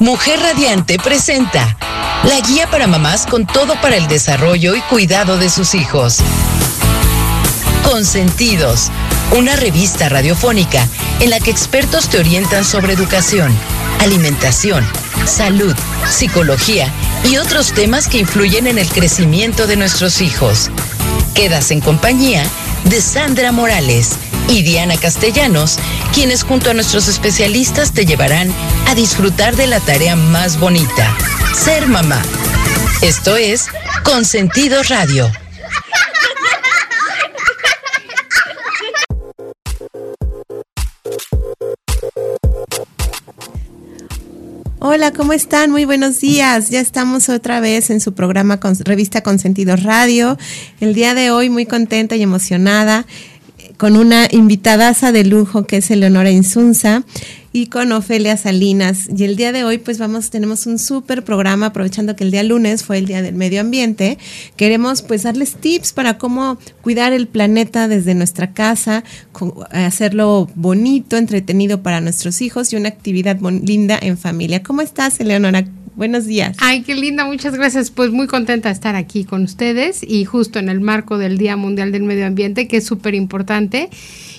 Mujer Radiante presenta la guía para mamás con todo para el desarrollo y cuidado de sus hijos. Consentidos, una revista radiofónica en la que expertos te orientan sobre educación, alimentación, salud, psicología y otros temas que influyen en el crecimiento de nuestros hijos. Quedas en compañía de Sandra Morales y Diana Castellanos, quienes junto a nuestros especialistas te llevarán a disfrutar de la tarea más bonita, ser mamá. Esto es Consentido Radio. Hola, ¿cómo están? Muy buenos días. Ya estamos otra vez en su programa con, Revista Consentido Radio. El día de hoy muy contenta y emocionada con una invitadaza de lujo que es Eleonora Insunza y con Ofelia Salinas. Y el día de hoy, pues vamos, tenemos un súper programa, aprovechando que el día lunes fue el Día del Medio Ambiente. Queremos pues darles tips para cómo cuidar el planeta desde nuestra casa, hacerlo bonito, entretenido para nuestros hijos y una actividad linda en familia. ¿Cómo estás, Eleonora? Buenos días. Ay, qué linda, muchas gracias. Pues muy contenta de estar aquí con ustedes y justo en el marco del Día Mundial del Medio Ambiente, que es súper importante.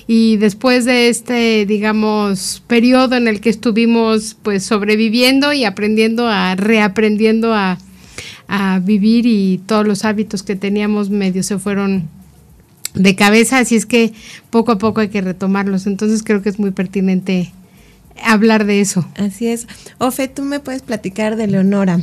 Y después de este, digamos, periodo en el que estuvimos pues sobreviviendo y aprendiendo a, reaprendiendo a, a vivir y todos los hábitos que teníamos medio se fueron de cabeza, así es que poco a poco hay que retomarlos. Entonces creo que es muy pertinente hablar de eso. Así es. Ofe, tú me puedes platicar de Leonora.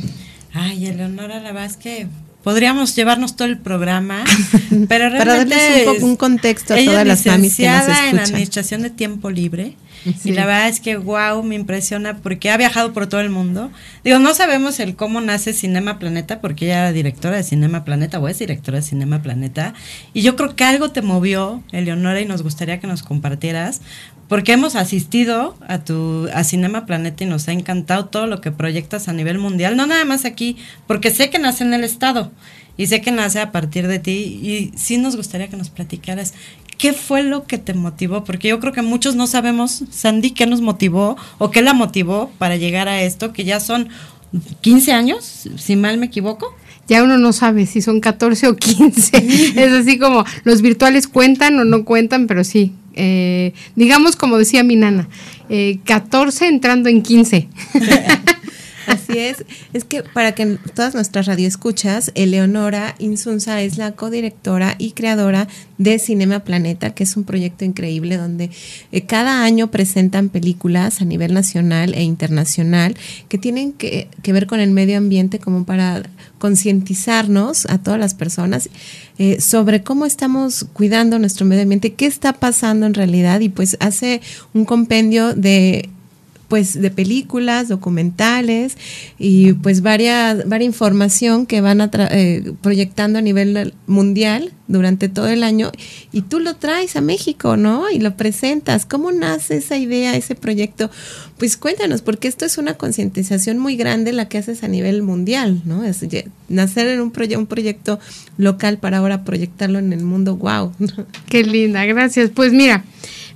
Ay, Leonora, la verdad es que podríamos llevarnos todo el programa, pero realmente Para darles un poco un contexto a todas las mamis que nos escuchan. en administración de tiempo libre. Y la verdad es que wow, me impresiona porque ha viajado por todo el mundo. Digo, no sabemos el cómo nace Cinema Planeta porque ella era directora de Cinema Planeta o es directora de Cinema Planeta. Y yo creo que algo te movió, Eleonora, y nos gustaría que nos compartieras porque hemos asistido a tu a Cinema Planeta y nos ha encantado todo lo que proyectas a nivel mundial, no nada más aquí, porque sé que nace en el estado y sé que nace a partir de ti y sí nos gustaría que nos platicaras qué fue lo que te motivó, porque yo creo que muchos no sabemos, Sandy, qué nos motivó o qué la motivó para llegar a esto, que ya son 15 años, si mal me equivoco ya uno no sabe si son 14 o 15. es así como los virtuales cuentan o no cuentan, pero sí, eh, digamos como decía mi nana, eh, 14 entrando en 15. Así es. Es que para que todas nuestras radioescuchas, Eleonora Insunza es la codirectora y creadora de Cinema Planeta, que es un proyecto increíble donde eh, cada año presentan películas a nivel nacional e internacional que tienen que, que ver con el medio ambiente como para concientizarnos a todas las personas eh, sobre cómo estamos cuidando nuestro medio ambiente, qué está pasando en realidad y pues hace un compendio de pues de películas, documentales y pues varias, varia información que van a eh, proyectando a nivel mundial durante todo el año y tú lo traes a México, ¿no? Y lo presentas. ¿Cómo nace esa idea, ese proyecto? Pues cuéntanos, porque esto es una concientización muy grande la que haces a nivel mundial, ¿no? Es nacer en un, un proyecto local para ahora proyectarlo en el mundo, wow. Qué linda, gracias. Pues mira,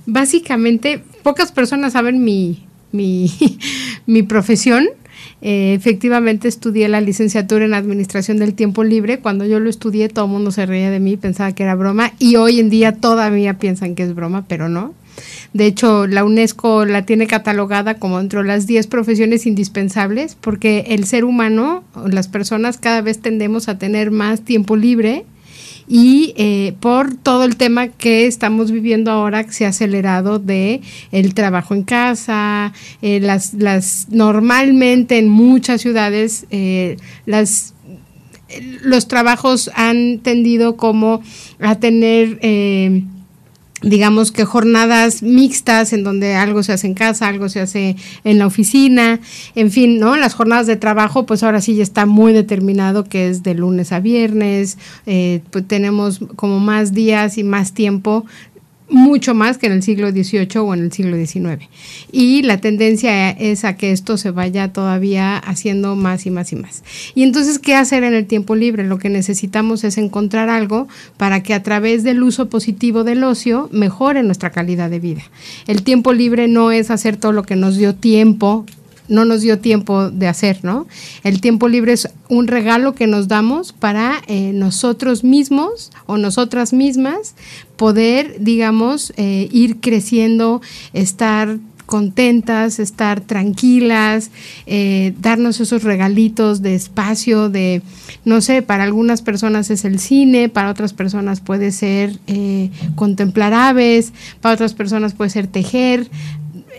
básicamente pocas personas saben mi mi, mi profesión. Eh, efectivamente estudié la licenciatura en Administración del Tiempo Libre. Cuando yo lo estudié todo el mundo se reía de mí, pensaba que era broma y hoy en día todavía piensan que es broma, pero no. De hecho, la UNESCO la tiene catalogada como entre las 10 profesiones indispensables porque el ser humano, las personas cada vez tendemos a tener más tiempo libre y eh, por todo el tema que estamos viviendo ahora que se ha acelerado de el trabajo en casa, eh, las, las normalmente en muchas ciudades eh, las los trabajos han tendido como a tener digamos que jornadas mixtas en donde algo se hace en casa, algo se hace en la oficina, en fin, ¿no? Las jornadas de trabajo, pues ahora sí ya está muy determinado que es de lunes a viernes, eh, pues tenemos como más días y más tiempo mucho más que en el siglo XVIII o en el siglo XIX. Y la tendencia es a que esto se vaya todavía haciendo más y más y más. Y entonces, ¿qué hacer en el tiempo libre? Lo que necesitamos es encontrar algo para que a través del uso positivo del ocio mejore nuestra calidad de vida. El tiempo libre no es hacer todo lo que nos dio tiempo no nos dio tiempo de hacer, ¿no? El tiempo libre es un regalo que nos damos para eh, nosotros mismos o nosotras mismas poder, digamos, eh, ir creciendo, estar contentas, estar tranquilas, eh, darnos esos regalitos de espacio, de, no sé, para algunas personas es el cine, para otras personas puede ser eh, contemplar aves, para otras personas puede ser tejer,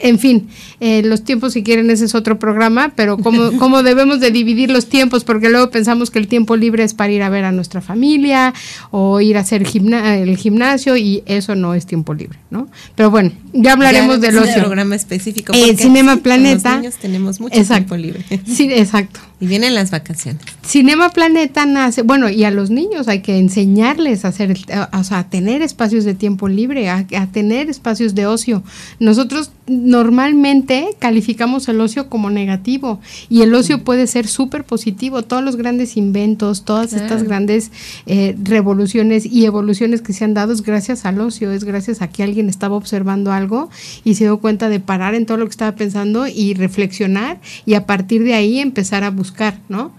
en fin, eh, los tiempos si quieren ese es otro programa, pero cómo, cómo debemos de dividir los tiempos, porque luego pensamos que el tiempo libre es para ir a ver a nuestra familia o ir a hacer el gimnasio y eso no es tiempo libre, ¿no? Pero bueno, ya hablaremos del otro programa específico. El Cinema Planeta. Los niños tenemos mucho tiempo libre. Sí, exacto. Y vienen las vacaciones. Cinema Planeta nace, bueno, y a los niños hay que enseñarles a hacer, o sea, a tener espacios de tiempo libre, a, a tener espacios de ocio. Nosotros normalmente calificamos el ocio como negativo y el ocio puede ser súper positivo. Todos los grandes inventos, todas estas grandes eh, revoluciones y evoluciones que se han dado es gracias al ocio, es gracias a que alguien estaba observando algo y se dio cuenta de parar en todo lo que estaba pensando y reflexionar y a partir de ahí empezar a buscar, ¿no?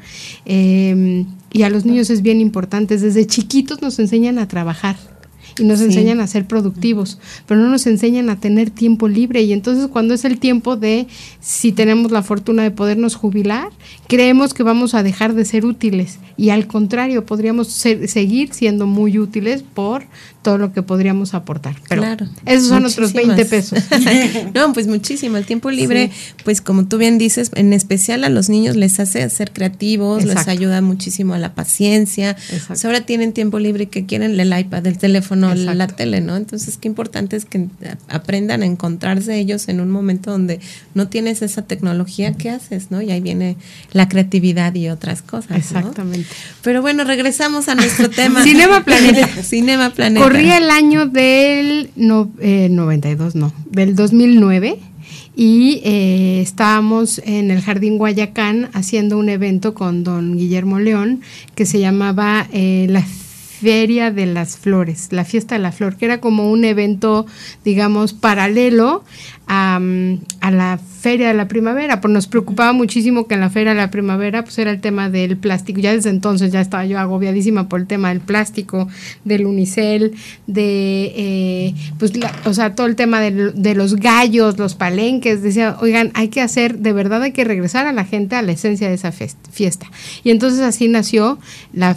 Em, y a los niños es bien importante, desde chiquitos nos enseñan a trabajar y nos enseñan a ser productivos, pero no nos enseñan a tener tiempo libre. Y entonces cuando es el tiempo de si tenemos la fortuna de podernos jubilar, creemos que vamos a dejar de ser útiles. Y al contrario, podríamos seguir siendo muy útiles por todo lo que podríamos aportar. Pero claro, esos son otros 20 pesos. no, pues muchísimo. El tiempo libre, pues como tú bien dices, en especial a los niños les hace ser creativos, les ayuda muchísimo a la paciencia. ahora tienen tiempo libre que quieren el iPad, el teléfono, la tele, ¿no? Entonces, qué importante es que aprendan a encontrarse ellos en un momento donde no tienes esa tecnología, ¿qué haces, no? Y ahí viene la creatividad y otras cosas. Exactamente. Pero bueno, regresamos a nuestro tema. Cinema Planeta. Cinema Planeta. Corría el año del no, 92, eh, no, del 2009 y eh, estábamos en el Jardín Guayacán haciendo un evento con don Guillermo León que se llamaba eh, La Feria de las Flores, la Fiesta de la Flor, que era como un evento, digamos, paralelo a, la Feria de la Primavera, pues nos preocupaba muchísimo que en la Feria de la Primavera pues era el tema del plástico, ya desde entonces ya estaba yo agobiadísima por el tema del plástico, del unicel, de, eh, pues, o sea, todo el tema de, de, los gallos, los palenques, decía, oigan, hay que hacer, de verdad hay que regresar a la gente a la esencia de esa fiesta. Y entonces así nació la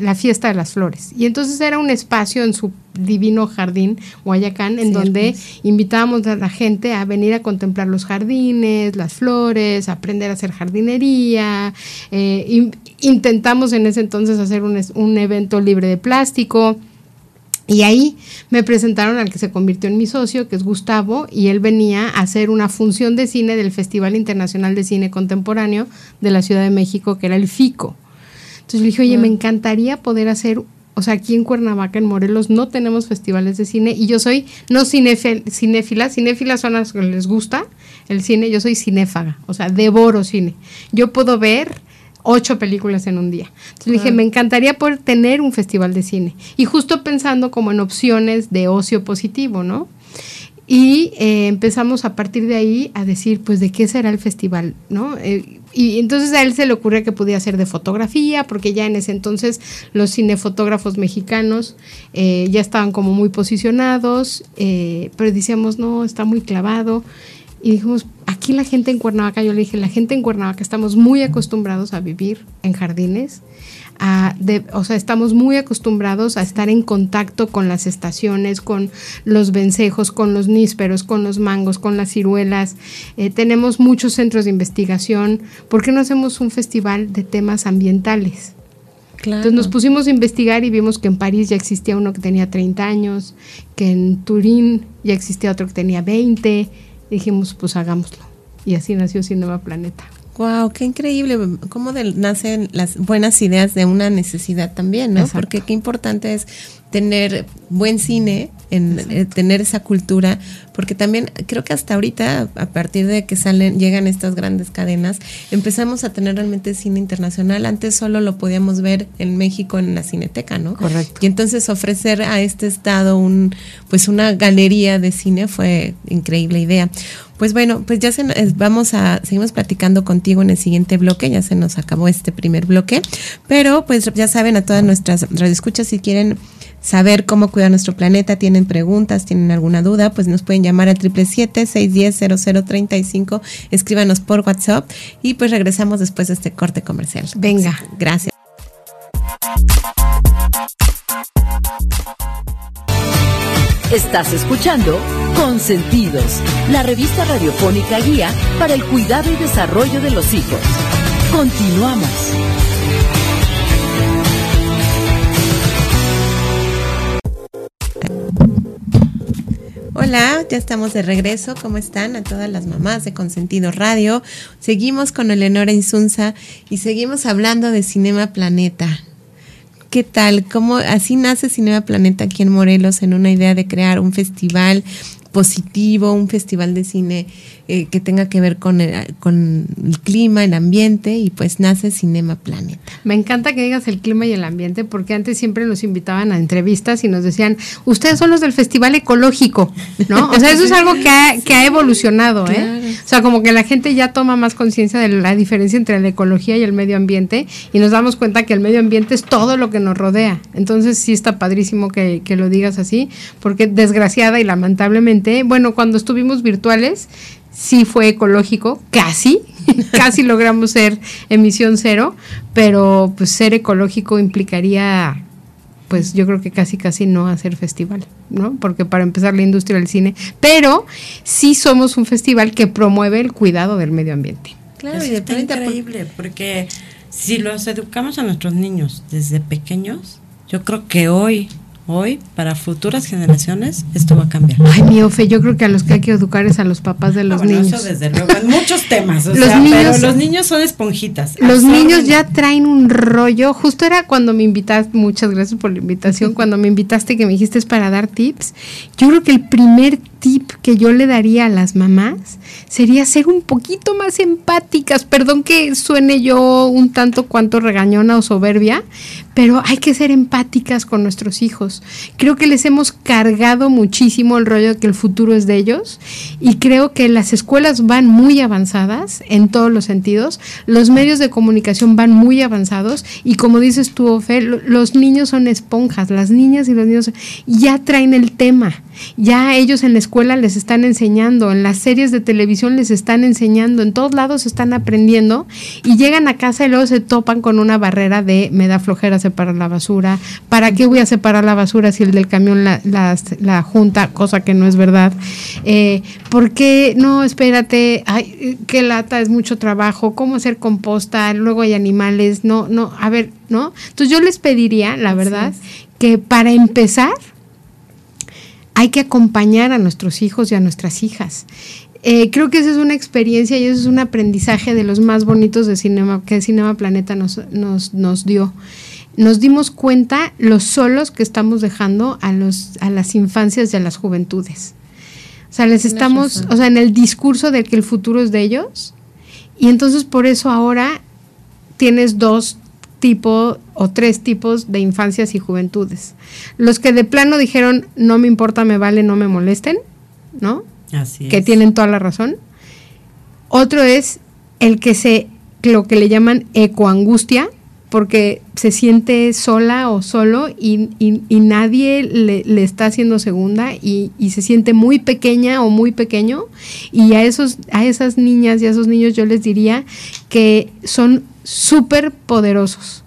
la fiesta de las flores. Y entonces era un espacio en su divino jardín Guayacán, en donde invitábamos a la gente a venir a contemplar los jardines, las flores, aprender a hacer jardinería. Eh, intentamos en ese entonces hacer un, un evento libre de plástico. Y ahí me presentaron al que se convirtió en mi socio, que es Gustavo, y él venía a hacer una función de cine del Festival Internacional de Cine Contemporáneo de la Ciudad de México, que era el FICO. Entonces le dije, oye, me encantaría poder hacer o sea, aquí en Cuernavaca, en Morelos, no tenemos festivales de cine y yo soy no cinéfila, cinéfila son las que les gusta el cine, yo soy cinéfaga, o sea, devoro cine. Yo puedo ver ocho películas en un día. Entonces dije, me encantaría poder tener un festival de cine. Y justo pensando como en opciones de ocio positivo, ¿no? Y eh, empezamos a partir de ahí a decir, pues, ¿de qué será el festival? ¿no? Eh, y entonces a él se le ocurrió que podía ser de fotografía, porque ya en ese entonces los cinefotógrafos mexicanos eh, ya estaban como muy posicionados, pero decíamos, no, está muy clavado. Y dijimos, aquí la gente en Cuernavaca, yo le dije, la gente en Cuernavaca estamos muy acostumbrados a vivir en jardines, o sea, estamos muy acostumbrados a estar en contacto con las estaciones, con los vencejos, con los nísperos, con los mangos, con las ciruelas. Eh, tenemos muchos centros de investigación. ¿Por qué no hacemos un festival de temas ambientales? Entonces nos pusimos a investigar y vimos que en París ya existía uno que tenía 30 años, que en Turín ya existía otro que tenía 20. Y dijimos, pues hagámoslo. Y así nació Cinema Planeta. Wow, qué increíble cómo nacen las buenas ideas de una necesidad también, ¿no? Porque qué importante es tener buen cine, en eh, tener esa cultura, porque también creo que hasta ahorita, a partir de que salen, llegan estas grandes cadenas, empezamos a tener realmente cine internacional. Antes solo lo podíamos ver en México en la Cineteca, ¿no? Correcto. Y entonces ofrecer a este estado un, pues una galería de cine fue increíble idea. Pues bueno, pues ya se, vamos a, seguimos platicando contigo en el siguiente bloque, ya se nos acabó este primer bloque, pero pues ya saben a todas nuestras radioescuchas si quieren saber cómo cuidar nuestro planeta, tienen preguntas, tienen alguna duda, pues nos pueden llamar al 777-610-0035, escríbanos por WhatsApp y pues regresamos después de este corte comercial. Venga. Gracias. Estás escuchando Consentidos, la revista radiofónica guía para el cuidado y desarrollo de los hijos. Continuamos. Hola, ya estamos de regreso. ¿Cómo están a todas las mamás de Consentido Radio? Seguimos con Eleonora Insunza y seguimos hablando de Cinema Planeta. ¿Qué tal? ¿Cómo así nace Cinema Planeta aquí en Morelos en una idea de crear un festival positivo, un festival de cine eh, que tenga que ver con el, con el clima, el ambiente y pues nace Cinema Planeta. Me encanta que digas el clima y el ambiente porque antes siempre nos invitaban a entrevistas y nos decían, ustedes son los del Festival Ecológico, ¿no? O sea, eso es algo que ha, que ha evolucionado, ¿eh? O sea, como que la gente ya toma más conciencia de la diferencia entre la ecología y el medio ambiente y nos damos cuenta que el medio ambiente es todo lo que nos rodea. Entonces sí está padrísimo que, que lo digas así porque desgraciada y lamentablemente, bueno, cuando estuvimos virtuales, sí fue ecológico, casi, casi logramos ser emisión cero, pero pues ser ecológico implicaría pues yo creo que casi casi no hacer festival, ¿no? Porque para empezar la industria del cine, pero sí somos un festival que promueve el cuidado del medio ambiente. Claro, y es increíble, porque si los educamos a nuestros niños desde pequeños, yo creo que hoy hoy, para futuras generaciones, esto va a cambiar. Ay, mi Ofe, yo creo que a los que hay que educar es a los papás de los niños. Eso desde luego, en muchos temas. los niños, pero los niños son esponjitas. Los niños ya traen un rollo. Justo era cuando me invitaste, muchas gracias por la invitación, cuando me invitaste que me dijiste es para dar tips. Yo creo que el primer tip que yo le daría a las mamás sería ser un poquito más empáticas. Perdón que suene yo un tanto cuanto regañona o soberbia, pero hay que ser empáticas con nuestros hijos. Creo que les hemos cargado muchísimo el rollo de que el futuro es de ellos y creo que las escuelas van muy avanzadas en todos los sentidos, los medios de comunicación van muy avanzados y como dices tú, Ofe, los niños son esponjas, las niñas y los niños ya traen el tema ya ellos en la escuela les están enseñando, en las series de televisión les están enseñando, en todos lados están aprendiendo y llegan a casa y luego se topan con una barrera de me da flojera separar la basura, ¿para qué voy a separar la basura si el del camión la, la, junta, cosa que no es verdad? Eh, ¿Por qué no, espérate, ay, qué lata, es mucho trabajo, cómo hacer composta, luego hay animales, no, no, a ver, ¿no? Entonces yo les pediría, la verdad, que para empezar, hay que acompañar a nuestros hijos y a nuestras hijas. Eh, creo que esa es una experiencia y eso es un aprendizaje de los más bonitos de cinema que Cinema Planeta nos, nos, nos dio. Nos dimos cuenta los solos que estamos dejando a, los, a las infancias y a las juventudes. O sea, les estamos, o sea, en el discurso de que el futuro es de ellos. Y entonces por eso ahora tienes dos tipo o tres tipos de infancias y juventudes. Los que de plano dijeron, no me importa, me vale, no me molesten, ¿no? Así que tienen toda la razón. Otro es el que se, lo que le llaman ecoangustia, porque se siente sola o solo y, nadie le, está haciendo segunda y, y, se siente muy pequeña o muy pequeño. Y a, esos, a esas niñas y a esos niños yo les diría que son súper poderosos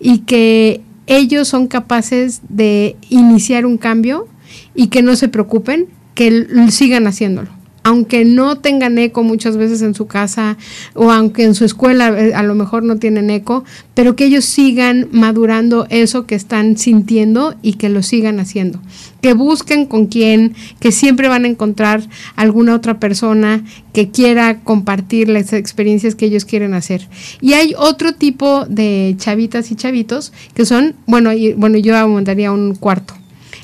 y que ellos son capaces de iniciar un cambio y que no se preocupen, que sigan haciéndolo aunque no tengan eco muchas veces en su casa o aunque en su escuela eh, a lo mejor no tienen eco, pero que ellos sigan madurando eso que están sintiendo y que lo sigan haciendo. Que busquen con quién, que siempre van a encontrar alguna otra persona que quiera compartir las experiencias que ellos quieren hacer. Y hay otro tipo de chavitas y chavitos que son, bueno, y, bueno yo mandaría un cuarto,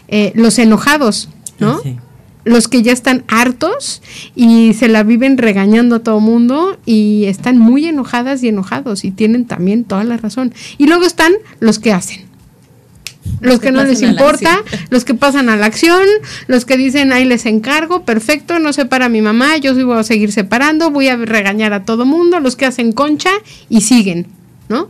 eh, los enojados, ¿no? Ah, los que ya están hartos y se la viven regañando a todo mundo y están muy enojadas y enojados y tienen también toda la razón. Y luego están los que hacen. Los que no les importa, los que pasan a la acción, los que dicen, ahí les encargo, perfecto, no separa mi mamá, yo voy a seguir separando, voy a regañar a todo mundo, los que hacen concha y siguen, ¿no?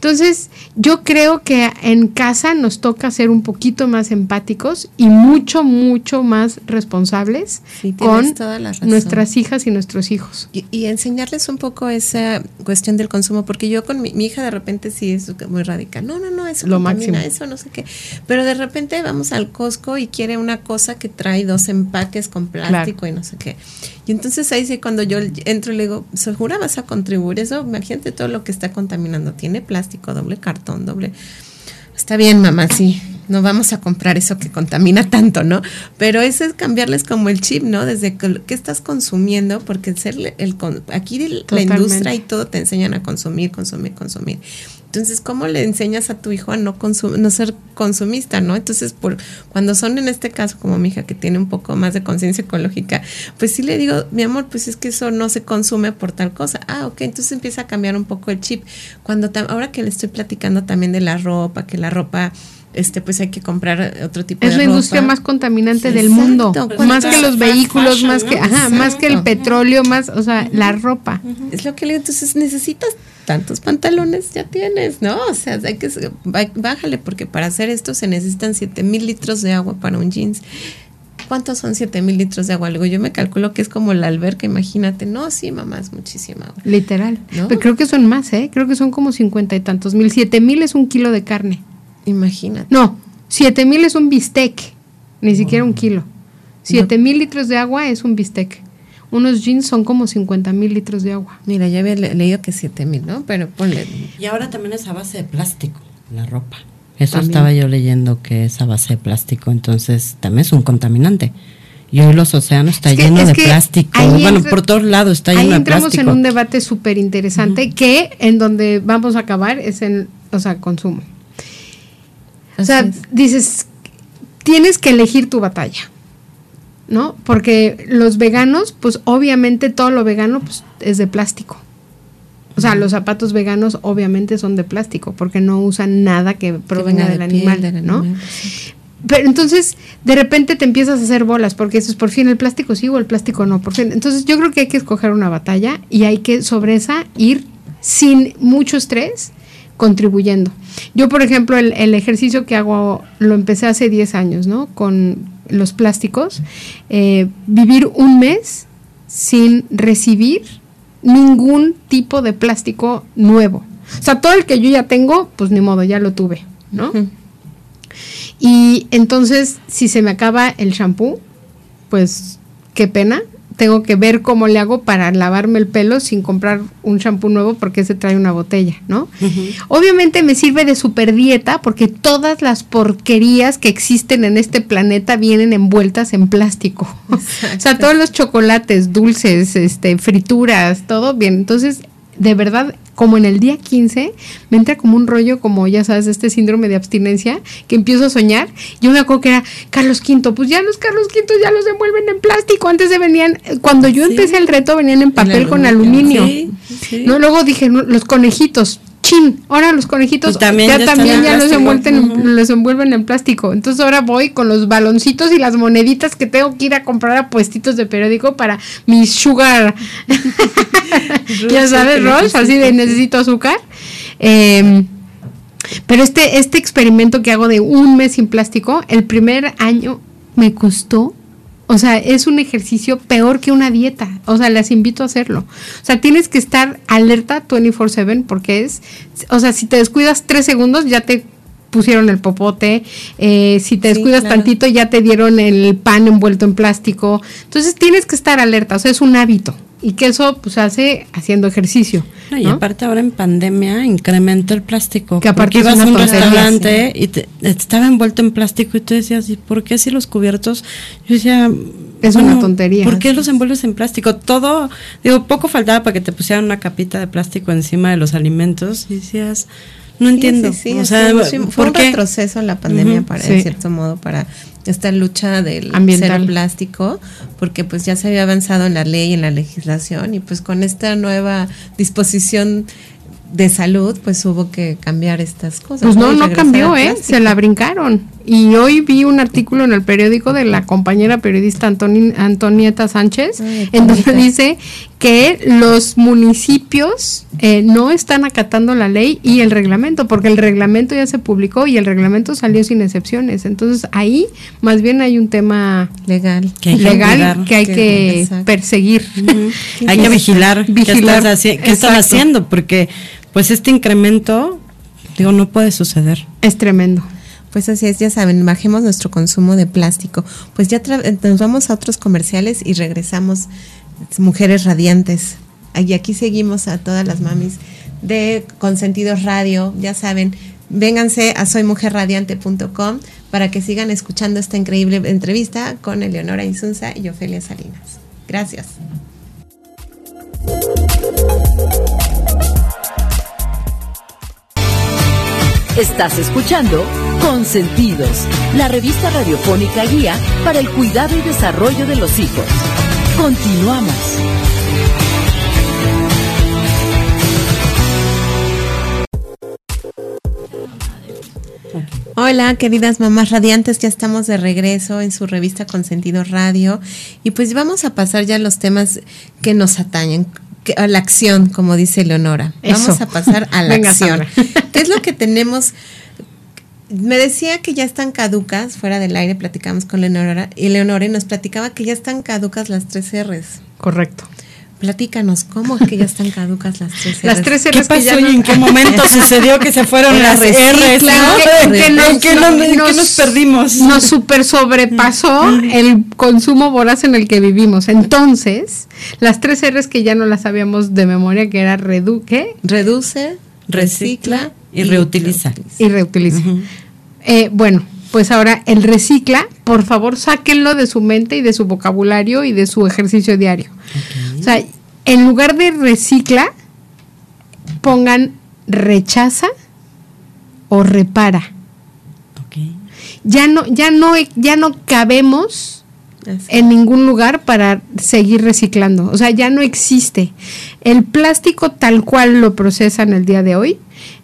Entonces, yo creo que en casa nos toca ser un poquito más empáticos y mucho, mucho más responsables con nuestras hijas y nuestros hijos. Y, enseñarles un poco esa cuestión del consumo, porque yo con mi, hija de repente sí es muy radical. No, no, no, eso Lo máximo. eso no sé qué. Pero de repente vamos al Costco y quiere una cosa que trae dos empaques con plástico y no sé qué. Y entonces ahí sí cuando yo entro y le digo, ¿segura vas a contribuir eso? Imagínate todo lo que está contaminando. Tiene plástico, doble cartón, doble... Está bien, mamá, sí, no vamos a comprar eso que contamina tanto, ¿no? Pero eso es cambiarles como el chip, ¿no? Desde que, estás consumiendo, porque el ser el, aquí la industria y todo te enseñan a consumir, consumir, consumir. Entonces, ¿cómo le enseñas a tu hijo a no, no ser consumista, no? Entonces, por cuando son en este caso como mi hija que tiene un poco más de conciencia ecológica, pues sí le digo, mi amor, pues es que eso no se consume por tal cosa. Ah, ok, entonces empieza a cambiar un poco el chip. Cuando ahora que le estoy platicando también de la ropa, que la ropa este pues hay que comprar otro tipo de ropa. Es la industria más contaminante del mundo, más que los vehículos, más que ajá, más que el petróleo, más, o sea, la ropa. Es lo que le digo, entonces necesitas tantos pantalones ya tienes, ¿no? O sea, hay que bájale porque para hacer esto se necesitan 7 mil litros de agua para un jeans. ¿Cuántos son 7 mil litros de agua? Luego yo me calculo que es como la alberca, imagínate. No, sí, mamá, es muchísima agua. Literal. Pero creo que son más, ¿eh? Creo que son como 50 y tantos mil. 7 mil es un kilo de carne. Imagínate. No, 7 mil es un bistec, ni siquiera un kilo. 7 mil litros de agua es un bistec unos jeans son como 50 mil litros de agua. Mira, ya había leído que 7 mil, ¿no? Pero ponle. Y ahora también es a base de plástico, la ropa. Eso estaba yo leyendo que es a base de plástico, entonces también es un contaminante. Y hoy los océanos está lleno de plástico. Bueno, por todos lados está lleno de plástico. entramos en un debate súper interesante que en donde vamos a acabar es en, o sea, consumo. O sea, dices, tienes que elegir tu batalla. ¿no? Porque los veganos, pues obviamente todo lo vegano pues, es de plástico. O sea, los zapatos veganos obviamente son de plástico porque no usan nada que provenga del, animal, ¿no? Pero entonces, de repente te empiezas a hacer bolas porque eso es por fin el plástico sí o el plástico no. Por fin. Entonces, yo creo que hay que escoger una batalla y hay que sobre esa ir sin mucho estrés contribuyendo. Yo, por ejemplo, el, el ejercicio que hago lo empecé hace 10 años, ¿no? Con los plásticos, eh, vivir un mes sin recibir ningún tipo de plástico nuevo. O sea, todo el que yo ya tengo, pues ni modo, ya lo tuve, ¿no? Y entonces, si se me acaba el shampoo, pues qué pena, tengo que ver cómo le hago para lavarme el pelo sin comprar un shampoo nuevo porque se trae una botella, ¿no? Obviamente me sirve de super dieta porque todas las porquerías que existen en este planeta vienen envueltas en plástico. o sea, todos los chocolates, dulces, este, frituras, todo bien. Entonces, de verdad, como en el día 15, me entra como un rollo, como ya sabes, este síndrome de abstinencia, que empiezo a soñar. Yo me acuerdo que era Carlos V, pues ya los Carlos V ya los envuelven en plástico. Antes de venían, cuando yo empecé el reto, venían en papel con aluminio. no, luego dije, los conejitos, chin, ahora los conejitos ya, también ya los, envuelven, los envuelven en plástico. Entonces ahora voy con los baloncitos y las moneditas que tengo que ir a comprar a puestitos de periódico para mis sugar, ya sabes, Rolls, así de necesito azúcar. Em, pero este, este experimento que hago de un mes sin plástico, el primer año me costó o sea, es un ejercicio peor que una dieta. O sea, les invito a hacerlo. O sea, tienes que estar alerta 24/7 porque es, o sea, si te descuidas tres segundos ya te pusieron el popote, eh, si te descuidas tantito ya te dieron el pan envuelto en plástico. Entonces tienes que estar alerta, o sea, es un hábito y que eso pues hace haciendo ejercicio. y aparte ahora en pandemia incrementa el plástico. Que aparte ibas a un restaurante y te, estaba envuelto en plástico y tú decías, ¿y por qué si los cubiertos? Yo decía, es una tontería. ¿Por qué los envuelves en plástico? Todo, digo, poco faltaba para que te pusieran una capita de plástico encima de los alimentos y decías, no entiendo. Sí, o sea, fue un retroceso la pandemia para, en cierto modo, para esta lucha del cero plástico, porque pues ya se había avanzado en la ley, en la legislación, y pues con esta nueva disposición de salud, pues hubo que cambiar estas cosas. Pues no, no cambió, ¿eh? Se la brincaron. Y hoy vi un artículo en el periódico de la compañera periodista Antonieta Sánchez, en donde dice que los municipios eh, no están acatando la ley y el reglamento, porque el reglamento ya se publicó y el reglamento salió sin excepciones. Entonces ahí más bien hay un tema legal que hay legal que, hay que, perseguir. hay que vigilar, vigilar qué, están haciendo, porque pues este incremento, digo, no puede suceder. Es tremendo. Pues así es, ya saben, bajemos nuestro consumo de plástico. Pues ya nos vamos a otros comerciales y regresamos, mujeres radiantes. Y aquí seguimos a todas las mamis de Consentidos Radio, ya saben, vénganse a soymujerradiante.com para que sigan escuchando esta increíble entrevista con Eleonora Insunza y Ofelia Salinas. Gracias. Estás escuchando Consentidos, la revista radiofónica guía para el cuidado y desarrollo de los hijos. Continuamos. Hola, queridas mamás radiantes, ya estamos de regreso en su revista Consentidos Radio y pues vamos a pasar ya a los temas que nos atañen a la acción, como dice Leonora. Vamos a pasar a la acción. ¿Qué es lo que tenemos? Me decía que ya están caducas, fuera del aire platicamos con Leonora, y Leonora nos platicaba que ya están caducas las tres R's. Correcto. Platícanos, ¿cómo es que ya están caducas las tres R's? Las tres R's ¿Qué pasó y en qué momento sucedió que se fueron las R's? ¿En qué nos, perdimos? Nos super sobrepasó el consumo voraz en el que vivimos. Entonces, las tres R's que ya no las sabíamos de memoria, que era redu ¿qué? reduce, recicla y, reutiliza. Y reutiliza. Eh, bueno, pues ahora el recicla, por favor, sáquenlo de su mente y de su vocabulario y de su ejercicio diario. O sea, en lugar de recicla, pongan rechaza o repara. Ya no, ya no, ya no cabemos en ningún lugar para seguir reciclando. O sea, ya no existe. El plástico tal cual lo procesan el día de hoy,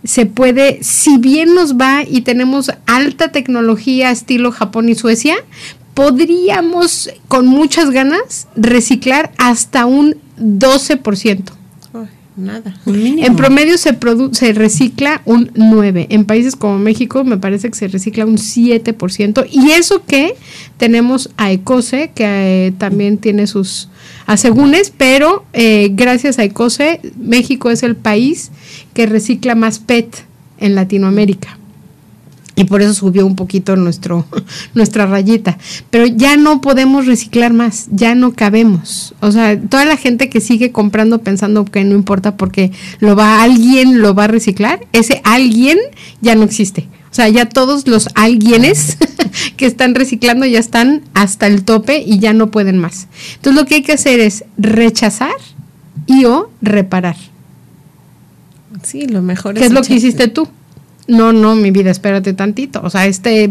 se puede, si bien nos va y tenemos alta tecnología estilo Japón y Suecia, podríamos con muchas ganas reciclar hasta un 12%. nada. En promedio se, se recicla un 9%. En países como México me parece que se recicla un 7%. Y eso que tenemos a Ecose, que eh, también tiene sus asegúnes, pero eh, gracias a Ecose, México es el país que recicla más PET en Latinoamérica y por eso subió un poquito nuestro, nuestra rayita. Pero ya no podemos reciclar más, ya no cabemos. O sea, toda la gente que sigue comprando pensando que no importa porque lo va, alguien lo va a reciclar, ese alguien ya no existe. O sea, ya todos los alguienes que están reciclando ya están hasta el tope y ya no pueden más. Entonces lo que hay que hacer es rechazar y o reparar. Sí, lo mejor ¿Qué es lo que hiciste tú? No, no, mi vida, espérate tantito. O sea, este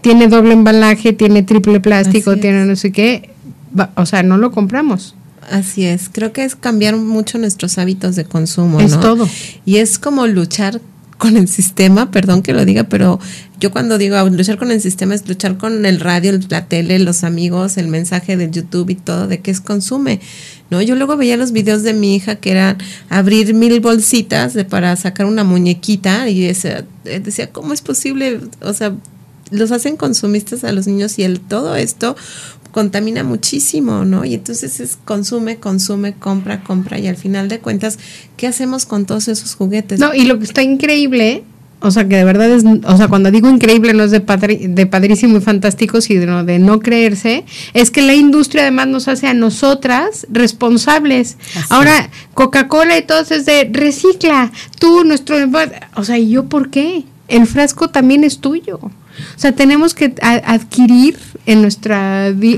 tiene doble embalaje, tiene triple plástico, tiene no sé qué. O sea, no lo compramos. Así es, creo que es cambiar mucho nuestros hábitos de consumo. Es todo. Y es como luchar con el sistema, perdón que lo diga, pero yo cuando digo luchar con el sistema es luchar con el radio, la tele, los amigos, el mensaje del YouTube y todo de qué es consume. ¿no? Yo luego veía los videos de mi hija que eran abrir mil bolsitas de, para sacar una muñequita y decía, decía, ¿cómo es posible? O sea, los hacen consumistas a los niños y el todo esto contamina muchísimo, ¿no? Y entonces es consume, consume, compra, compra y al final de cuentas, ¿qué hacemos con todos esos juguetes? No, y lo que está increíble, o sea, que de verdad es, o sea, cuando digo increíble no es de, de padrísimo y fantástico, sino de no creerse, es que la industria además nos hace a nosotras responsables. Ahora, Coca-Cola y todo es de recicla, tú, nuestro, o sea, ¿y yo por qué? El frasco también es tuyo. O sea, tenemos que adquirir en nuestro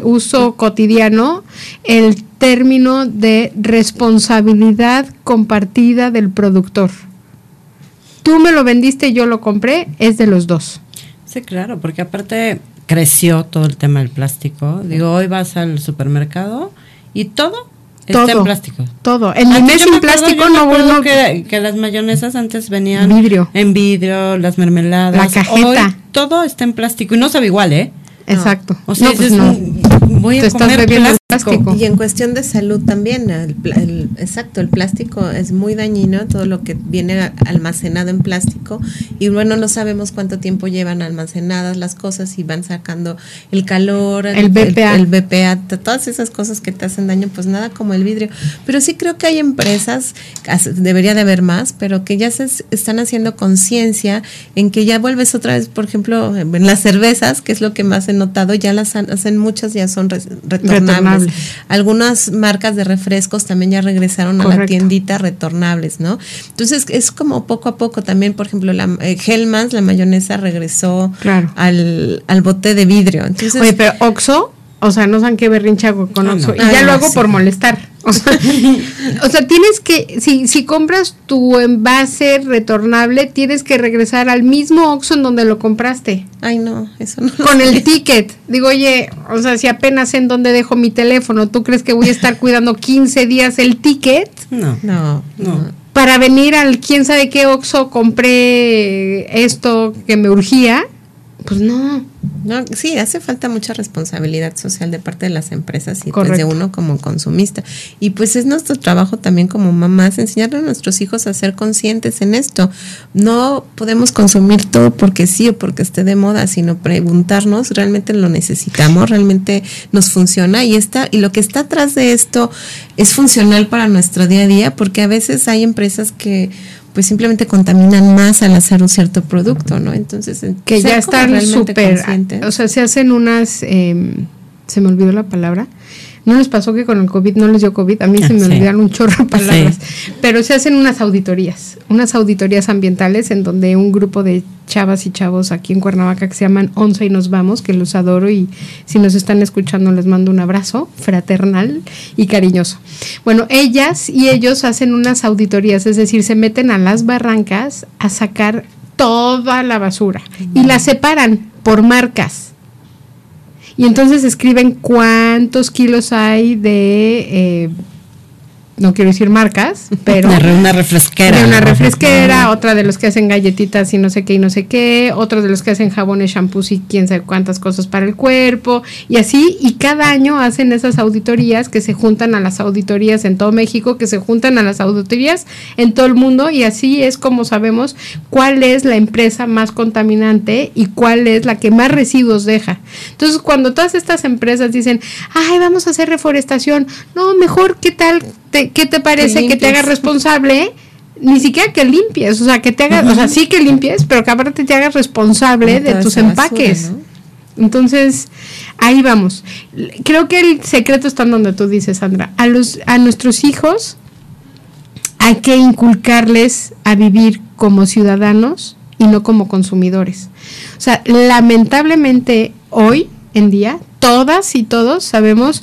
uso cotidiano el término de responsabilidad compartida del productor. Tú me lo vendiste, yo lo compré, es de los dos. Sí, claro, porque aparte creció todo el tema del plástico. Digo, hoy vas al supermercado y todo todo. Está en plástico. Todo. El me en plástico no bueno. que, que las mayonesas antes venían Vidrio. en vidrio, las mermeladas. La cajeta. Hoy todo está en plástico y no sabe igual, ¿eh? Exacto. O sea, no, pues dices, no. "Mm, voy Te a estás comer bebiendo el plástico. Y en cuestión de salud también, el el- exacto, el plástico es muy dañino, todo lo que viene almacenado en plástico y bueno, no sabemos cuánto tiempo llevan almacenadas las cosas y van sacando el calor, El BPA. el, BPA, todas esas cosas que te hacen daño, pues nada como el vidrio. Pero sí creo que hay empresas, debería de haber más, pero que ya se están haciendo conciencia en que ya vuelves otra vez, por ejemplo, en las cervezas, que es lo que más he notado, ya las han- hacen muchas, ya son retornables. Retornables. Algunas marcas de refrescos también ya regresaron a la tiendita retornables, ¿no? Entonces es como poco a poco también, por ejemplo, la eh, Hellmann's, la mayonesa regresó Claro. al, al bote de vidrio. Entonces, Oye, pero Oxo, o sea, no saben qué berrinche hago con Ah, no. Oxo. Y Ah, ya no, lo hago sí. por molestar. O sea, o sea, tienes que, si, si compras tu envase retornable, tienes que regresar al mismo Oxxo en donde lo compraste. ay no, eso no. lo Con el ticket. Digo, oye, o sea, si apenas sé en dónde dejo mi teléfono, ¿tú crees que voy a estar cuidando 15 días el ticket? No. No, No. no. Para venir al quién sabe qué Oxxo compré esto que me urgía. Pues no. No, sí, hace falta mucha responsabilidad social de parte de las empresas y pues, de uno como consumista. Y pues es nuestro trabajo también como mamás enseñarle a nuestros hijos a ser conscientes en esto. No podemos consumir todo porque sí o porque esté de moda, sino preguntarnos, ¿realmente lo necesitamos? ¿Realmente nos funciona? Y está, y lo que está atrás de esto es funcional para nuestro día a día, porque a veces hay empresas que pues simplemente contaminan más al hacer un cierto producto, ¿no? Entonces, que ya están súper, o sea, se hacen unas, eh, se me olvidó la palabra. ¿No les pasó que con el COVID no les dio COVID? A mí se me sí. olvidaron un chorro de palabras. Pero se hacen unas auditorías, unas auditorías ambientales en donde un grupo de chavas y chavos aquí en Cuernavaca que se llaman Once y Nos Vamos, que los adoro y si nos están escuchando les mando un abrazo fraternal y cariñoso. Bueno, ellas y ellos hacen unas auditorías, es decir, se meten a las barrancas a sacar toda la basura y la separan por marcas. Y entonces escriben cuántos kilos hay de, eh, no quiero decir marcas, pero Una, re- una refresquera. de una refresquera, otra de los que hacen galletitas y no sé qué y no sé qué, otro de los que hacen jabones, shampoos y quién sabe cuántas cosas para el cuerpo, y así, y cada año hacen esas auditorías que se juntan a las auditorías en todo México, que se juntan a las auditorías en todo el mundo, y así es como sabemos cuál es la empresa más contaminante y cuál es la que más residuos deja. Entonces, cuando todas estas empresas dicen, ay, vamos a hacer reforestación, no, mejor, ¿qué tal? Te- ¿Qué te parece que te hagas responsable? Ni siquiera que limpies, o sea, que te hagas, o sea, sí que limpies, pero que aparte te hagas responsable De tus basura, empaques. ¿no? Entonces, ahí vamos. Creo que el secreto está en donde tú dices, Sandra. A los a nuestros hijos hay que inculcarles a vivir como ciudadanos y no como consumidores. O sea, lamentablemente hoy en día todas y todos sabemos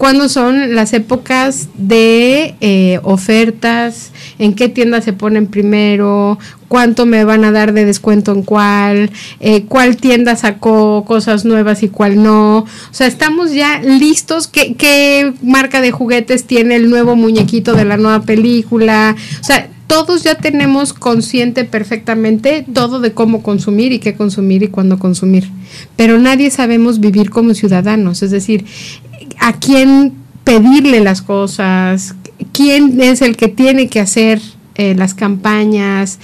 cuándo son las épocas de eh, ofertas, en qué tienda se ponen primero, cuánto me van a dar de descuento en cuál, eh, cuál tienda sacó cosas nuevas y cuál no. O sea, estamos ya listos. ¿Qué, ¿Qué marca de juguetes tiene el nuevo muñequito de la nueva película? O sea, todos ya tenemos consciente perfectamente todo de cómo consumir y qué consumir y cuándo consumir. Pero nadie sabemos vivir como ciudadanos, es decir, a quién pedirle las cosas, quién es el que tiene que hacer eh, las campañas,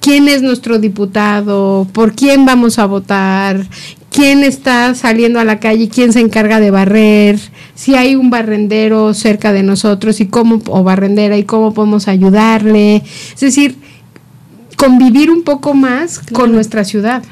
quién es nuestro diputado, por quién vamos a votar, quién está saliendo a la calle, quién se encarga de barrer, si hay un barrendero cerca de nosotros y cómo o barrendera y cómo podemos ayudarle, es decir, convivir un poco más con nuestra ciudad.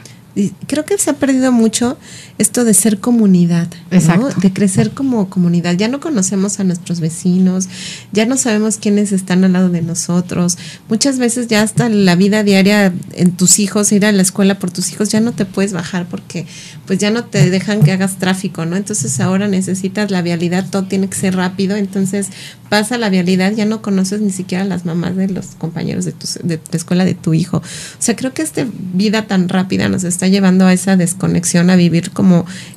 Creo que se ha perdido mucho esto de ser comunidad, de crecer como comunidad. Ya no conocemos a nuestros vecinos, ya no sabemos quiénes están al lado de nosotros. Muchas veces ya hasta la vida diaria en tus hijos, ir a la escuela por tus hijos, ya no te puedes bajar porque pues ya no te dejan que hagas tráfico, ¿no? Entonces ahora necesitas la vialidad, todo tiene que ser rápido, entonces pasa la vialidad, ya no conoces ni siquiera a las mamás de los compañeros de, tu, de la escuela de tu hijo. O sea, creo que esta vida tan rápida nos está llevando a esa desconexión, a vivir como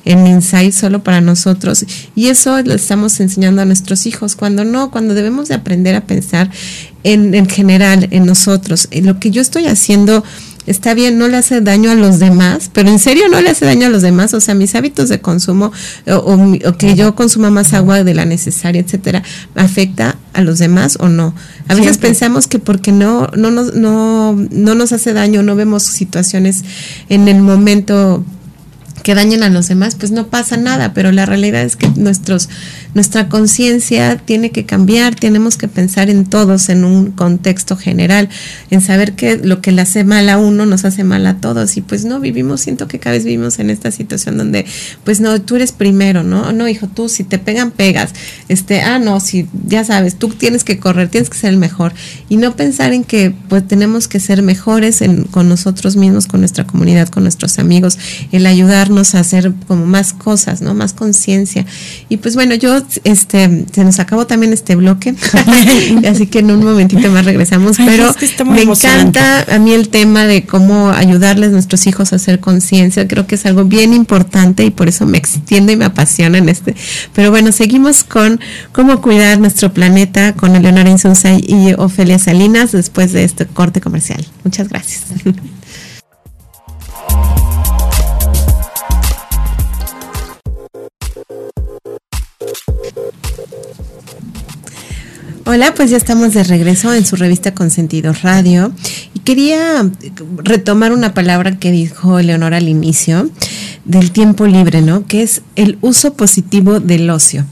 en insight solo para nosotros. Y eso lo estamos enseñando a nuestros hijos, cuando no, cuando debemos de aprender a pensar en, en general, en nosotros. En lo que yo estoy haciendo está bien, no le hace daño a los demás, pero en serio no le hace daño a los demás, o sea, mis hábitos de consumo o, que yo consuma más agua de la necesaria, etcétera, afecta a los demás o no. A veces pensamos que porque no no nos no no nos hace daño, no vemos situaciones en el momento que dañen a los demás, pues no pasa nada, pero la realidad es que nuestros nuestra conciencia tiene que cambiar, tenemos que pensar en todos en un contexto general, en saber que lo que le hace mal a uno nos hace mal a todos y pues no vivimos, siento que cada vez vivimos en esta situación donde pues no, tú eres primero, ¿no? No, hijo, tú si te pegan, pegas. Este, ah, no, si ya sabes, tú tienes que correr, tienes que ser el mejor y no pensar en que pues tenemos que ser mejores en, con nosotros mismos, con nuestra comunidad, con nuestros amigos, el ayudarnos a hacer como más cosas, ¿no? Más conciencia. Y pues bueno, yo este, se nos acabó también este bloque, así que en un momentito más regresamos, pero me encanta a mí el tema de cómo ayudarles a nuestros hijos a hacer conciencia, creo que es algo bien importante y por eso me extiendo y me apasiona en este. Pero bueno, seguimos con cómo cuidar nuestro planeta con Eleonora Insunza y Ofelia Salinas después de este corte comercial. Muchas gracias. Hola, pues ya estamos de regreso en su revista Consentido Radio y quería retomar una palabra que dijo Leonora al inicio del tiempo libre, ¿no? Que es el uso positivo del ocio.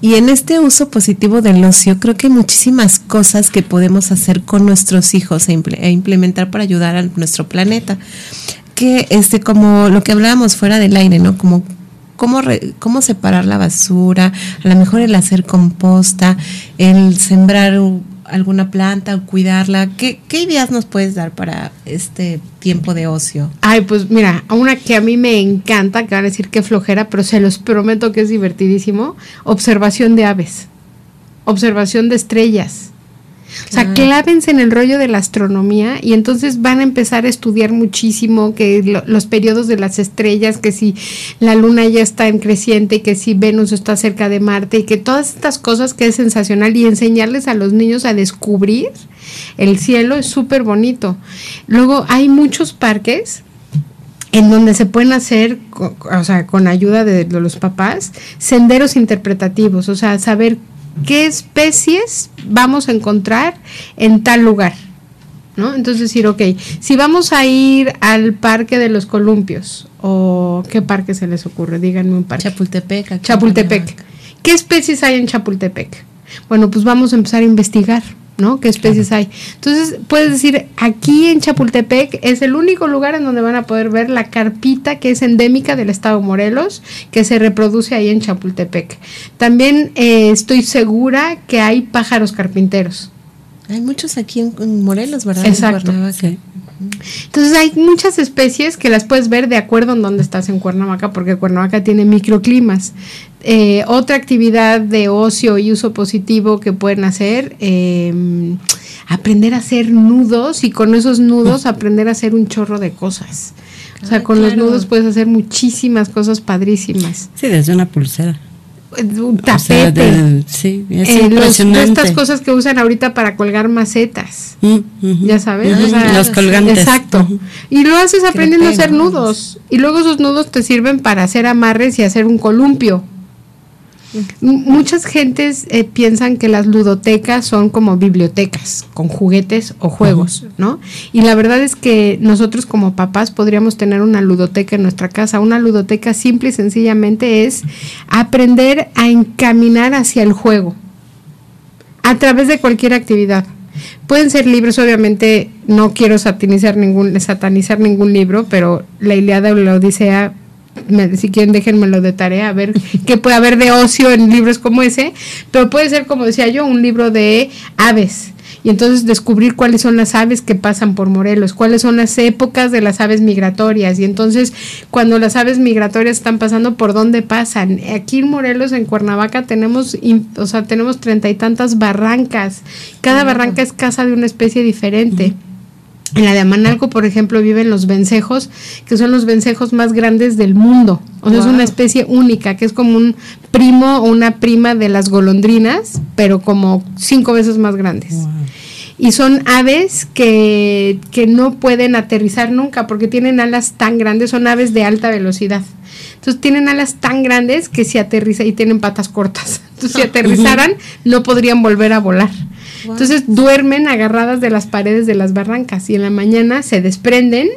Y en este uso positivo del ocio creo que hay muchísimas cosas que podemos hacer con nuestros hijos e, e implementar para ayudar a nuestro planeta. Que este como lo que hablábamos fuera del aire, ¿no? Como cómo, cómo separar la basura, a lo mejor el hacer composta, el sembrar alguna planta, cuidarla. ¿Qué, ¿Qué, ideas nos puedes dar para este tiempo de ocio? Ay, pues mira, una que a mí me encanta, que van a decir que flojera, pero se los prometo que es divertidísimo, observación de aves, observación de estrellas. O sea, clávense en el rollo de la astronomía y entonces van a empezar a estudiar muchísimo que los periodos de las estrellas, que si la luna ya está en creciente, que si Venus está cerca de Marte y que todas estas cosas que es sensacional y enseñarles a los niños a descubrir el cielo es súper bonito. Luego hay muchos parques en donde se pueden hacer, o sea, con ayuda de los papás, senderos interpretativos, o sea, saber qué especies vamos a encontrar en tal lugar. ¿No? Entonces decir, ok, si vamos a ir al Parque de los Columpios, o qué parque se les ocurre, díganme un parque. Chapultepec. Chapultepec. ¿Qué especies hay en Chapultepec? Bueno, pues vamos a empezar a investigar. ¿No? ¿Qué especies hay? Entonces, puedes decir, aquí en Chapultepec es el único lugar en donde van a poder ver la carpita que es endémica del estado Morelos, que se reproduce ahí en Chapultepec. También eh, estoy segura que hay pájaros carpinteros. Hay muchos aquí en, Morelos, ¿verdad? Exacto. Entonces hay muchas especies que las puedes ver de acuerdo en dónde estás en Cuernavaca, porque Cuernavaca tiene microclimas. Eh, otra actividad de ocio y uso positivo que pueden hacer, em, aprender a hacer nudos y con esos nudos aprender a hacer un chorro de cosas. O sea, con los nudos puedes hacer muchísimas cosas padrísimas. Sí, desde una pulsera un tapete. sí, es eh, estas cosas que usan ahorita para colgar macetas. Mm, ya sabes. los colgantes. Exacto. Y lo haces aprendiendo a hacer nudos. Y luego esos nudos te sirven para hacer amarres y hacer un columpio. Muchas gentes eh, piensan que las ludotecas son como bibliotecas con juguetes o juegos, ¿no? Y la verdad es que nosotros como papás podríamos tener una ludoteca en nuestra casa. Una ludoteca simple y sencillamente es aprender a encaminar hacia el juego a través de cualquier actividad. Pueden ser libros, obviamente no quiero satanizar ningún, satanizar ningún libro, pero la Iliada o la Odisea si quieren déjenmelo de tarea, a ver qué puede haber de ocio en libros como ese, pero puede ser, como decía yo, un libro de aves. Y entonces descubrir cuáles son las aves que pasan por Morelos, cuáles son las épocas de las aves migratorias. Y entonces, cuando las aves migratorias están pasando, ¿por dónde pasan? Aquí en Morelos, en Cuernavaca, tenemos, o sea, tenemos treinta y tantas barrancas. Cada barranca es casa de una especie diferente. En la de Amanalco, por ejemplo, viven los vencejos, que son los vencejos más grandes del mundo. O sea, es una especie única, que es como un primo o una prima de las golondrinas, pero como cinco veces más grandes. Y son aves que, que no pueden aterrizar nunca porque tienen alas tan grandes, son aves de alta velocidad. Entonces tienen alas tan grandes que si aterriza y tienen patas cortas. Entonces si aterrizaran no podrían volver a volar. Entonces duermen agarradas de las paredes de las barrancas y en la mañana se desprenden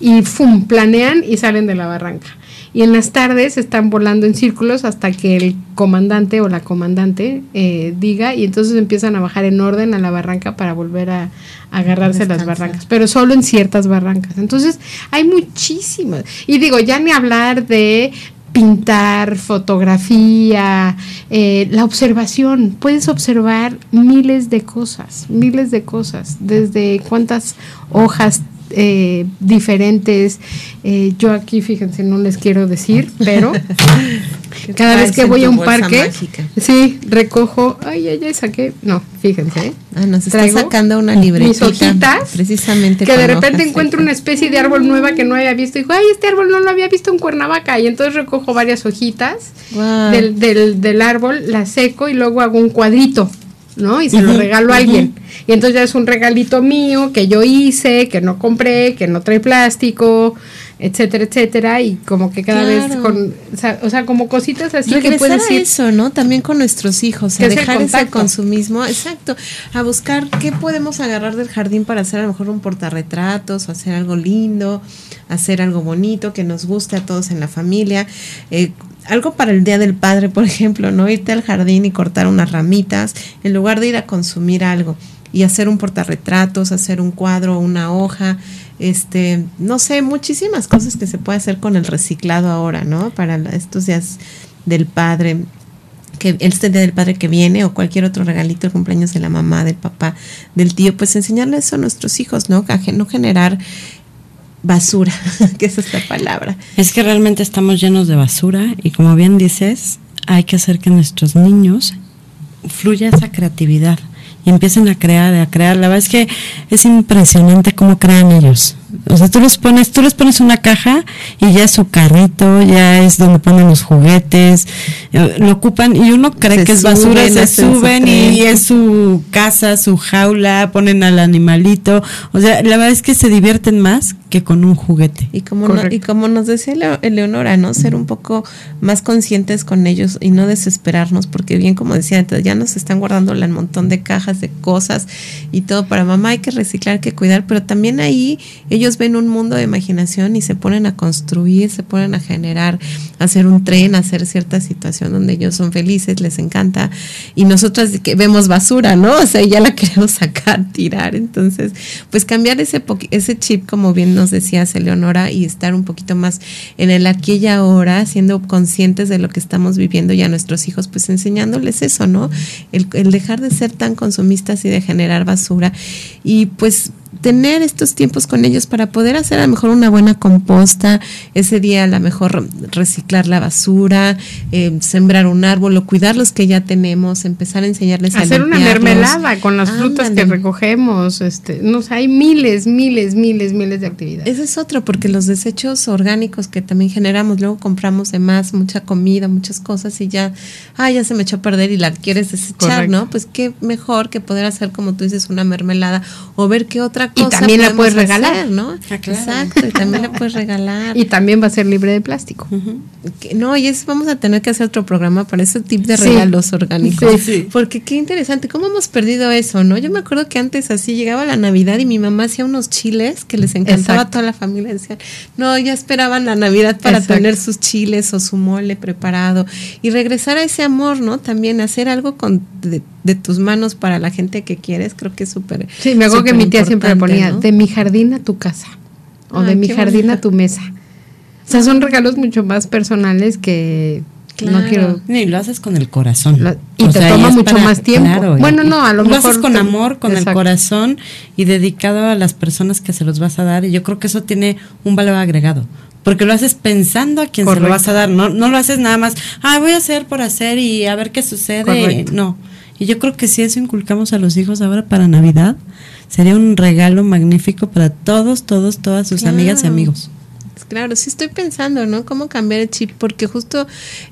y ¡fum! planean y salen de la barranca. Y en las tardes están volando en círculos hasta que el comandante o la comandante eh, diga y entonces empiezan a bajar en orden a la barranca para volver a, agarrarse a las barrancas, pero solo en ciertas barrancas. Entonces hay muchísimas. Y digo, ya ni hablar de pintar, fotografía, eh, la observación. Puedes observar miles de cosas, miles de cosas, desde cuántas hojas eh, diferentes. Eh, yo aquí, fíjense, no les quiero decir, pero cada vez que voy a un parque, sí, recojo, ay, ay, ay, saqué, no, fíjense. Ah, nos está sacando una libretita. Mis hojitas, precisamente. Que de repente encuentro una especie de árbol nueva que no había visto y digo, ay, este árbol no lo había visto en Cuernavaca. Y entonces recojo varias hojitas del, del, del árbol, las seco y luego hago un cuadrito ¿no? Y se lo regalo a alguien. Y entonces ya es un regalito mío que yo hice, que no compré, que no trae plástico, etcétera, etcétera, y como que cada vez con, o sea, como cositas así que puedes a eso, ¿no? También con nuestros hijos, a dejar ese consumismo, exacto, a buscar qué podemos agarrar del jardín para hacer a lo mejor un portarretratos, o hacer algo lindo, hacer algo bonito que nos guste a todos en la familia, eh, algo para el Día del Padre, por ejemplo, ¿no? Irte al jardín y cortar unas ramitas en lugar de ir a consumir algo y hacer un portarretratos, hacer un cuadro, una hoja, este, no sé, muchísimas cosas que se puede hacer con el reciclado ahora, ¿no? Para estos días del padre, que este día del padre que viene o cualquier otro regalito, el cumpleaños de la mamá, del papá, del tío, pues enseñarle eso a nuestros hijos, ¿no? no generar basura, que es esta palabra. Es que realmente estamos llenos de basura y como bien dices, hay que hacer que nuestros niños fluya esa creatividad y empiecen a crear, a crear. La verdad es que es impresionante cómo crean ellos. O sea, tú los pones, tú les pones una caja y ya es su carrito, ya es donde ponen los juguetes, eh, lo ocupan y uno cree que es basura, se suben y es su casa, su jaula, ponen al animalito. O sea, la verdad es que se divierten más que con un juguete. Y como, y como nos decía Eleonora, ¿no? Ser un poco más conscientes con ellos y no desesperarnos, porque bien como decía, ya nos están guardando un montón de cajas de cosas y todo para mamá, hay que reciclar, hay que cuidar, pero también ahí ellos ven un mundo de imaginación y se ponen a construir, se ponen a generar, hacer un tren, hacer cierta situación donde ellos son felices, les encanta, y nosotras que vemos basura, ¿no? O sea, ya la queremos sacar, tirar, entonces, pues cambiar ese, ese chip, como bien nos decías, Eleonora, y estar un poquito más en el aquí y ahora, siendo conscientes de lo que estamos viviendo y a nuestros hijos, pues enseñándoles eso, ¿no? El, el dejar de ser tan consumistas y de generar basura. Y pues tener estos tiempos con ellos para poder hacer a lo mejor una buena composta, ese día a lo mejor reciclar la basura, eh, sembrar un árbol o cuidar los que ya tenemos, empezar a enseñarles a hacer una mermelada con las frutas que recogemos, este, no sé, hay miles, miles, miles, miles de actividades. Ese es otro, porque los desechos orgánicos que también generamos, luego compramos de más, mucha comida, muchas cosas y ya, ah, ya se me echó a perder y la quieres desechar, ¿no? Pues qué mejor que poder hacer, como tú dices, una mermelada o ver qué otra y también la puedes regalar, ¿no? Ah, Exacto, y también la puedes regalar. Y también va a ser libre de plástico. No, y eso vamos a tener que hacer otro programa para ese tipo de regalos orgánicos. Sí, Porque qué interesante, cómo hemos perdido eso, ¿no? Yo me acuerdo que antes así llegaba la Navidad y mi mamá hacía unos chiles que les encantaba a toda la familia. Decían, no, ya esperaban la Navidad para tener sus chiles o su mole preparado. Y regresar a ese amor, ¿no? También hacer algo con de, tus manos para la gente que quieres, creo que es súper. Sí, me acuerdo que mi tía siempre ponía de mi jardín a tu casa o de mi jardín a tu mesa. O sea, son regalos mucho más personales que no quiero. Y lo haces con el corazón. y te toma mucho más tiempo. bueno, no, a lo, mejor. Lo haces con amor, con el corazón y dedicado a las personas que se los vas a dar. Y yo creo que eso tiene un valor agregado. Porque lo haces pensando a quién se lo vas a dar. No, no lo haces nada más, ah, voy a hacer por hacer y a ver qué sucede. No Y yo creo que si eso inculcamos a los hijos ahora para Navidad, sería un regalo magnífico para todos, todos, todas sus amigas y amigos. Claro, sí estoy pensando, ¿no? Cómo cambiar el chip, porque justo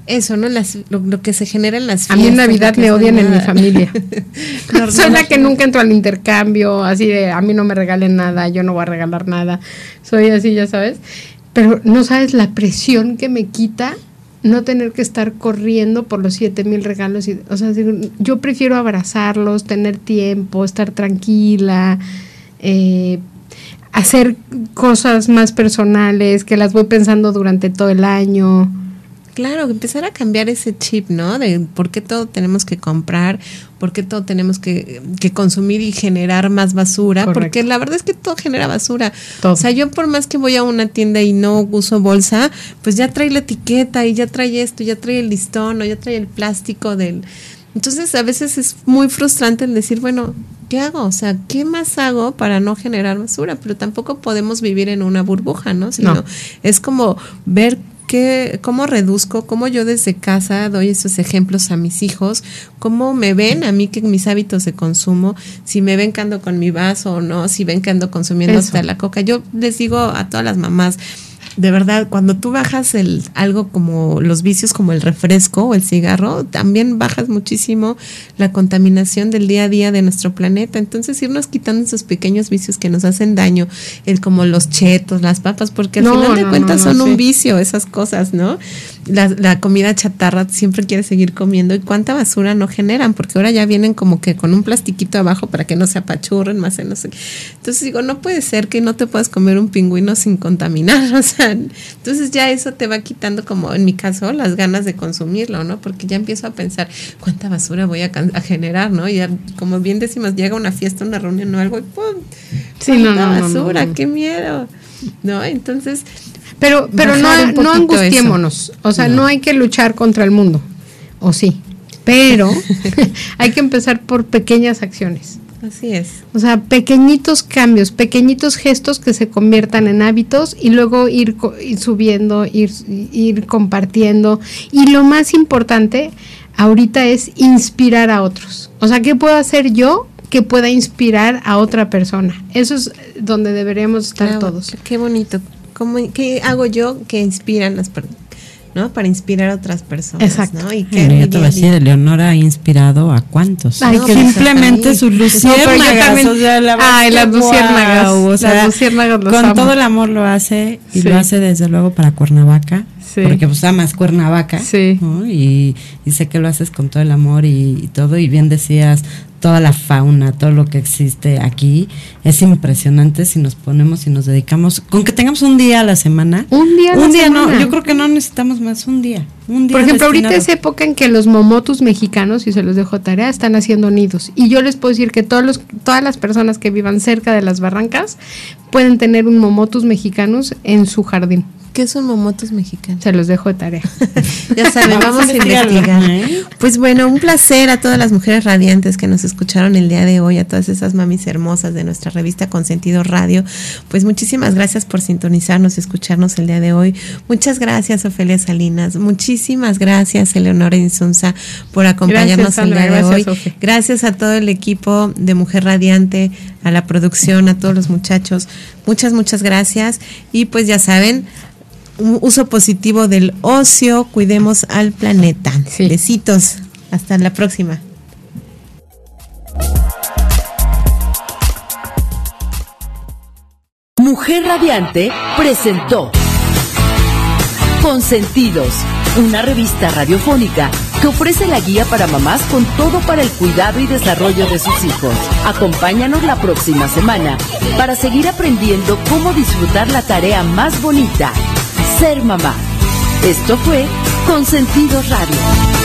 eso, ¿no? Las, lo, que se genera en las fiestas. A mí en Navidad me odian en mi familia. Soy la que nunca entro al intercambio, así de a mí no me regalen nada, yo no voy a regalar nada. Soy así, ya sabes. Pero no sabes la presión que me quita no tener que estar corriendo por los siete mil regalos. Y, o sea, yo prefiero abrazarlos, tener tiempo, estar tranquila, eh, hacer cosas más personales que las voy pensando durante todo el año. Claro, empezar a cambiar ese chip, ¿no? De por qué todo tenemos que comprar, por qué todo tenemos que, consumir y generar más basura, porque la verdad es que todo genera basura. O sea, yo por más que voy a una tienda y no uso bolsa, pues ya trae la etiqueta y ya trae esto, ya trae el listón o ya trae el plástico del... Entonces a veces es muy frustrante el decir, bueno, ¿qué hago? O sea, ¿qué más hago para no generar basura? Pero tampoco podemos vivir en una burbuja, ¿no? Sino es como ver qué, cómo reduzco, cómo yo desde casa doy esos ejemplos a mis hijos, cómo me ven a mí que mis hábitos de consumo, si me ven que ando con mi vaso o no, si ven que ando consumiendo hasta la coca. Yo les digo a todas las mamás, de verdad, cuando tú bajas el algo como los vicios como el refresco o el cigarro, también bajas muchísimo la contaminación del día a día de nuestro planeta. Entonces, irnos quitando esos pequeños vicios que nos hacen daño, el como los chetos, las papas, porque al final de cuentas son un vicio esas cosas, ¿no? La, la comida chatarra siempre quiere seguir comiendo y cuánta basura no generan, porque ahora ya vienen como que con un plastiquito abajo para que no se apachurren más en no sé. Entonces digo, no puede ser que no te puedas comer un pingüino sin contaminar, o sea, entonces ya eso te va quitando como en mi caso las ganas de consumirlo, ¿no? Porque ya empiezo a pensar cuánta basura voy a, generar, ¿no? Y ya, como bien decimos, llega una fiesta, una reunión o algo y ¡pum! Sí, no, no, basura, qué miedo. ¿No? Entonces, pero pero no no angustiémonos, o sea, no hay que luchar contra el mundo. O sí, pero hay que empezar por pequeñas acciones. Así es. O sea, pequeñitos cambios, pequeñitos gestos que se conviertan en hábitos y luego ir, subiendo, ir, ir compartiendo. Y lo más importante ahorita es inspirar a otros. O sea, ¿qué puedo hacer yo que pueda inspirar a otra persona? Eso es donde deberíamos estar todos. Qué bonito. ¿Cómo, ¿Qué hago yo que inspiran las personas? ¿no? Para inspirar a otras personas. Exacto. ¿no? Y que yo te voy a decir, Eleonora ha inspirado a cuántos. Ay, simplemente sus luciérnagas. No, o sea, la Ay, las luciérnagas. o sea, las luciérnagas con todo el amor lo hace y lo hace desde luego para Cuernavaca. Sí. Porque pues amas Cuernavaca. Sí. Y, y, sé que lo haces con todo el amor y, y todo. Y bien decías, toda la fauna, todo lo que existe aquí. Es impresionante si nos ponemos y nos dedicamos, con que tengamos un día a la semana. Un día a Un día no, yo creo que no necesitamos más, un día. Un día Por ejemplo, ahorita es época en que los momotus mexicanos, y se los dejo tarea, están haciendo nidos. Y yo les puedo decir que todos los, todas las personas que vivan cerca de las barrancas pueden tener un momotus mexicanos en su jardín. ¿Qué son momotos mexicanos? Se los dejo de tarea. ya saben, vamos, a investigar. ¿eh? Pues bueno, un placer a todas las mujeres radiantes que nos escucharon el día de hoy, a todas esas mamis hermosas de nuestra revista Consentido Radio. Pues muchísimas gracias por sintonizarnos y escucharnos el día de hoy. Muchas gracias, Ofelia Salinas. Muchísimas gracias, Eleonora Insunza, por acompañarnos el día de hoy. Gracias a todo el equipo de Mujer Radiante, a la producción, a todos los muchachos. Muchas, muchas gracias. Y pues ya saben, un uso positivo del ocio, cuidemos al planeta. Besitos, hasta la próxima. Mujer Radiante presentó Consentidos, una revista radiofónica que ofrece la guía para mamás con todo para el cuidado y desarrollo de sus hijos. Acompáñanos la próxima semana para seguir aprendiendo cómo disfrutar la tarea más bonita ser mamá. Esto fue Consentido Radio.